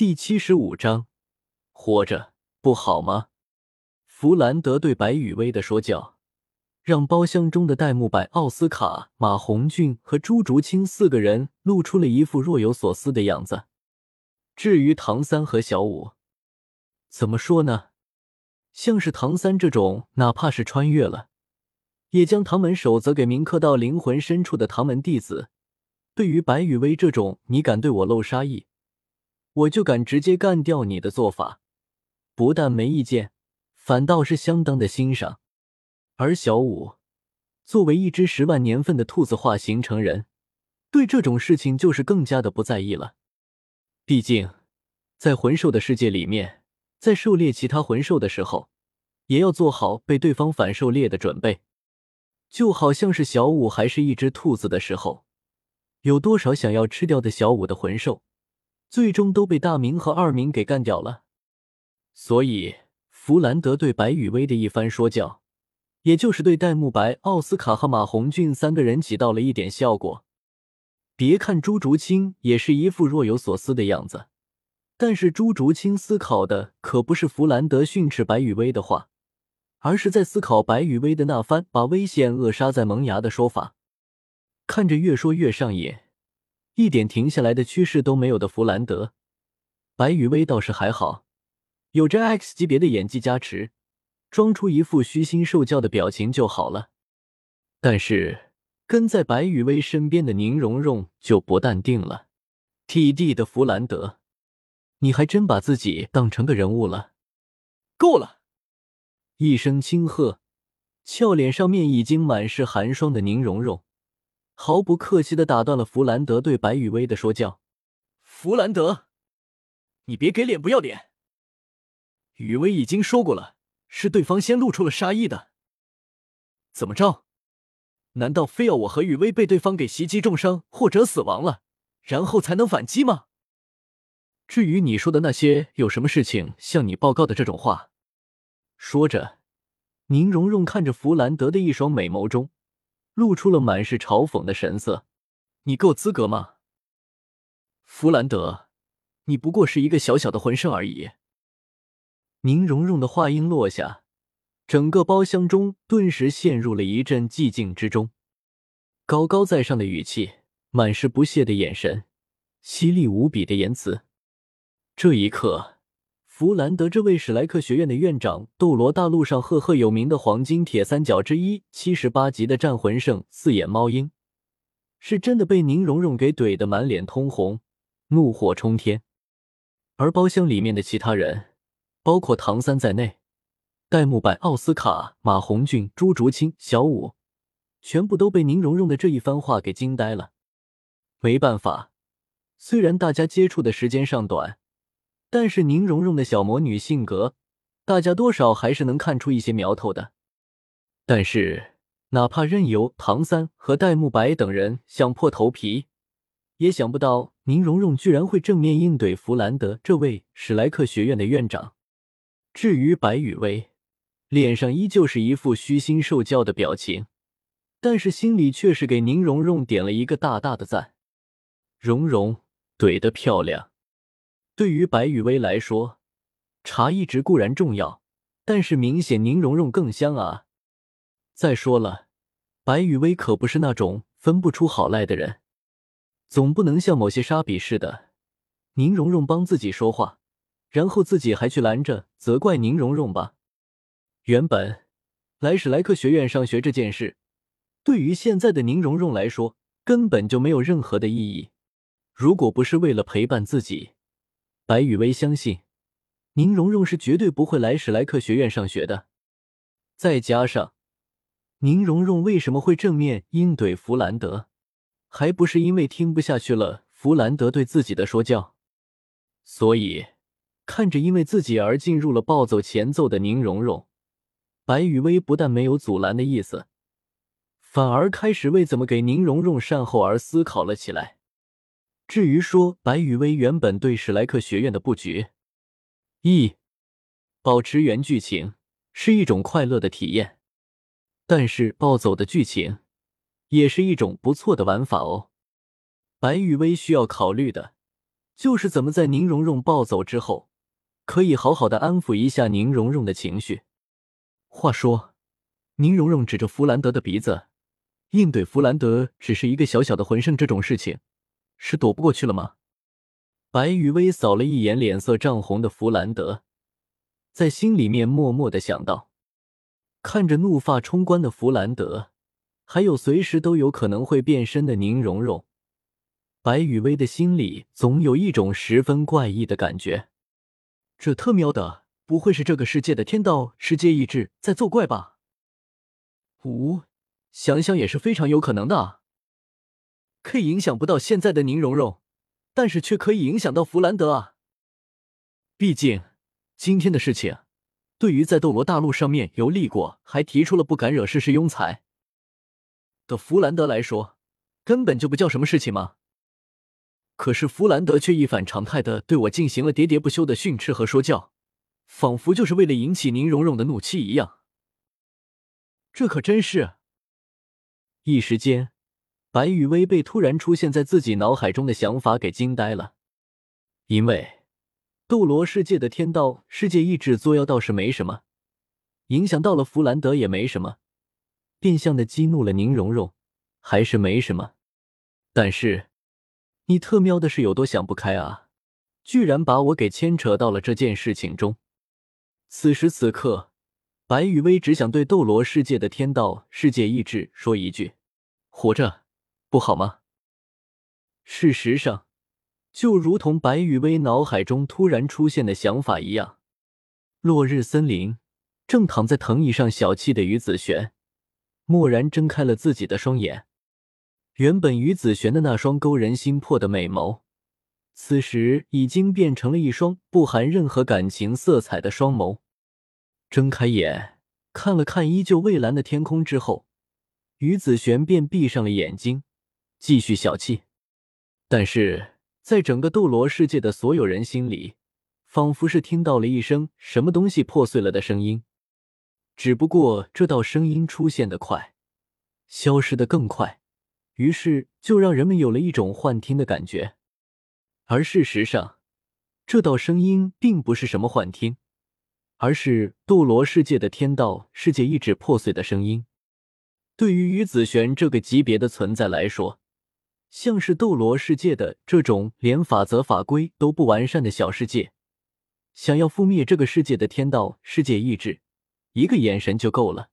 第七十五章，活着不好吗？弗兰德对白雨薇的说教，让包厢中的戴沐白、奥斯卡、马红俊和朱竹清四个人露出了一副若有所思的样子。至于唐三和小五，怎么说呢？像是唐三这种，哪怕是穿越了，也将唐门守则给铭刻到灵魂深处的唐门弟子，对于白雨薇这种，你敢对我露杀意，我就敢直接干掉你的做法，不但没意见。反倒是相当的欣赏，而小五作为一只十万年份的兔子化形成人，对这种事情就是更加的不在意了。毕竟，在魂兽的世界里面，在狩猎其他魂兽的时候，也要做好被对方反狩猎的准备。就好像是小五还是一只兔子的时候，有多少想要吃掉的小五的魂兽，最终都被大明和二明给干掉了。所以。弗兰德对白雨薇的一番说教，也就是对戴沐白、奥斯卡和马红俊三个人起到了一点效果。别看朱竹清也是一副若有所思的样子，但是朱竹清思考的可不是弗兰德训斥白雨薇的话，而是在思考白雨薇的那番把危险扼杀在萌芽的说法。看着越说越上瘾，一点停下来的趋势都没有的弗兰德，白雨薇倒是还好。有着 X 级别的演技加持，装出一副虚心受教的表情就好了。但是跟在白雨薇身边的宁荣荣就不淡定了。TD 的弗兰德，你还真把自己当成个人物了？够了！一声轻喝，俏脸上面已经满是寒霜的宁荣荣，毫不客气的打断了弗兰德对白雨薇的说教。弗兰德，你别给脸不要脸！雨薇已经说过了，是对方先露出了杀意的。怎么着？难道非要我和雨薇被对方给袭击重伤或者死亡了，然后才能反击吗？至于你说的那些有什么事情向你报告的这种话，说着，宁荣荣看着弗兰德的一双美眸中，露出了满是嘲讽的神色。你够资格吗？弗兰德，你不过是一个小小的魂圣而已。宁荣荣的话音落下，整个包厢中顿时陷入了一阵寂静之中。高高在上的语气，满是不屑的眼神，犀利无比的言辞。这一刻，弗兰德这位史莱克学院的院长，斗罗大陆上赫赫有名的黄金铁三角之一，七十八级的战魂圣四眼猫鹰，是真的被宁荣荣给怼得满脸通红，怒火冲天。而包厢里面的其他人。包括唐三在内，戴沐白、奥斯卡、马红俊、朱竹清、小五，全部都被宁荣荣的这一番话给惊呆了。没办法，虽然大家接触的时间尚短，但是宁荣荣的小魔女性格，大家多少还是能看出一些苗头的。但是，哪怕任由唐三和戴沐白等人想破头皮，也想不到宁荣荣居然会正面应对弗兰德这位史莱克学院的院长。至于白雨薇，脸上依旧是一副虚心受教的表情，但是心里却是给宁荣荣点了一个大大的赞。荣荣怼得漂亮。对于白雨薇来说，茶一直固然重要，但是明显宁荣荣更香啊。再说了，白雨薇可不是那种分不出好赖的人，总不能像某些沙比似的，宁荣荣帮自己说话。然后自己还去拦着责怪宁荣荣吧。原本来史莱克学院上学这件事，对于现在的宁荣荣来说根本就没有任何的意义。如果不是为了陪伴自己，白雨薇相信宁荣荣是绝对不会来史莱克学院上学的。再加上宁荣荣为什么会正面应怼弗兰德，还不是因为听不下去了弗兰德对自己的说教，所以。看着因为自己而进入了暴走前奏的宁荣荣，白雨薇不但没有阻拦的意思，反而开始为怎么给宁荣荣善后而思考了起来。至于说白雨薇原本对史莱克学院的布局，一保持原剧情是一种快乐的体验，但是暴走的剧情也是一种不错的玩法哦。白雨薇需要考虑的。就是怎么在宁荣荣暴走之后，可以好好的安抚一下宁荣荣的情绪。话说，宁荣荣指着弗兰德的鼻子，应对弗兰德只是一个小小的魂圣这种事情，是躲不过去了吗？白雨薇扫了一眼脸色涨红的弗兰德，在心里面默默的想到：看着怒发冲冠的弗兰德，还有随时都有可能会变身的宁荣荣，白雨薇的心里总有一种十分怪异的感觉。这特喵的，不会是这个世界的天道世界意志在作怪吧？五，想想也是非常有可能的。可以影响不到现在的宁荣荣。但是却可以影响到弗兰德啊！毕竟今天的事情，对于在斗罗大陆上面游历过，还提出了不敢惹事事庸才的弗兰德来说，根本就不叫什么事情吗？可是弗兰德却一反常态的对我进行了喋喋不休的训斥和说教，仿佛就是为了引起宁荣荣的怒气一样。这可真是一时间。白雨薇被突然出现在自己脑海中的想法给惊呆了，因为斗罗世界的天道世界意志作妖倒是没什么，影响到了弗兰德也没什么，变相的激怒了宁荣荣还是没什么，但是你特喵的是有多想不开啊，居然把我给牵扯到了这件事情中。此时此刻，白雨薇只想对斗罗世界的天道世界意志说一句：活着。不好吗？事实上，就如同白雨薇脑海中突然出现的想法一样，落日森林正躺在藤椅上小憩的于子璇，蓦然睁开了自己的双眼。原本于子璇的那双勾人心魄的美眸，此时已经变成了一双不含任何感情色彩的双眸。睁开眼，看了看依旧蔚蓝的天空之后，于子璇便闭上了眼睛。继续小气，但是在整个斗罗世界的所有人心里，仿佛是听到了一声什么东西破碎了的声音。只不过这道声音出现的快，消失的更快，于是就让人们有了一种幻听的感觉。而事实上，这道声音并不是什么幻听，而是斗罗世界的天道世界意志破碎的声音。对于于子璇这个级别的存在来说，像是斗罗世界的这种连法则法规都不完善的小世界，想要覆灭这个世界的天道世界意志，一个眼神就够了，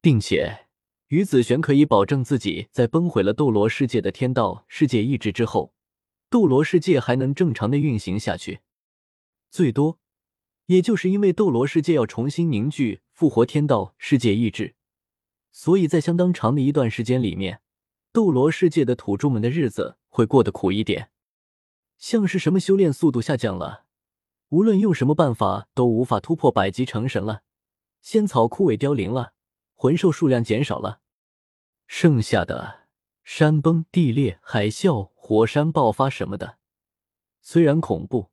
并且于子璇可以保证自己在崩毁了斗罗世界的天道世界意志之后，斗罗世界还能正常的运行下去，最多也就是因为斗罗世界要重新凝聚复活天道世界意志，所以在相当长的一段时间里面。斗罗世界的土著们的日子会过得苦一点，像是什么修炼速度下降了，无论用什么办法都无法突破百级成神了，仙草枯萎凋零了，魂兽数量减少了，剩下的山崩地裂、海啸、火山爆发什么的，虽然恐怖，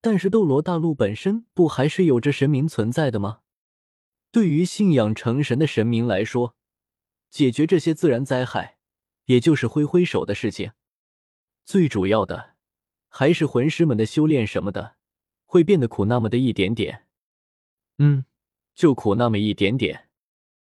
但是斗罗大陆本身不还是有着神明存在的吗？对于信仰成神的神明来说，解决这些自然灾害。也就是挥挥手的事情，最主要的还是魂师们的修炼什么的会变得苦那么的一点点，嗯，就苦那么一点点。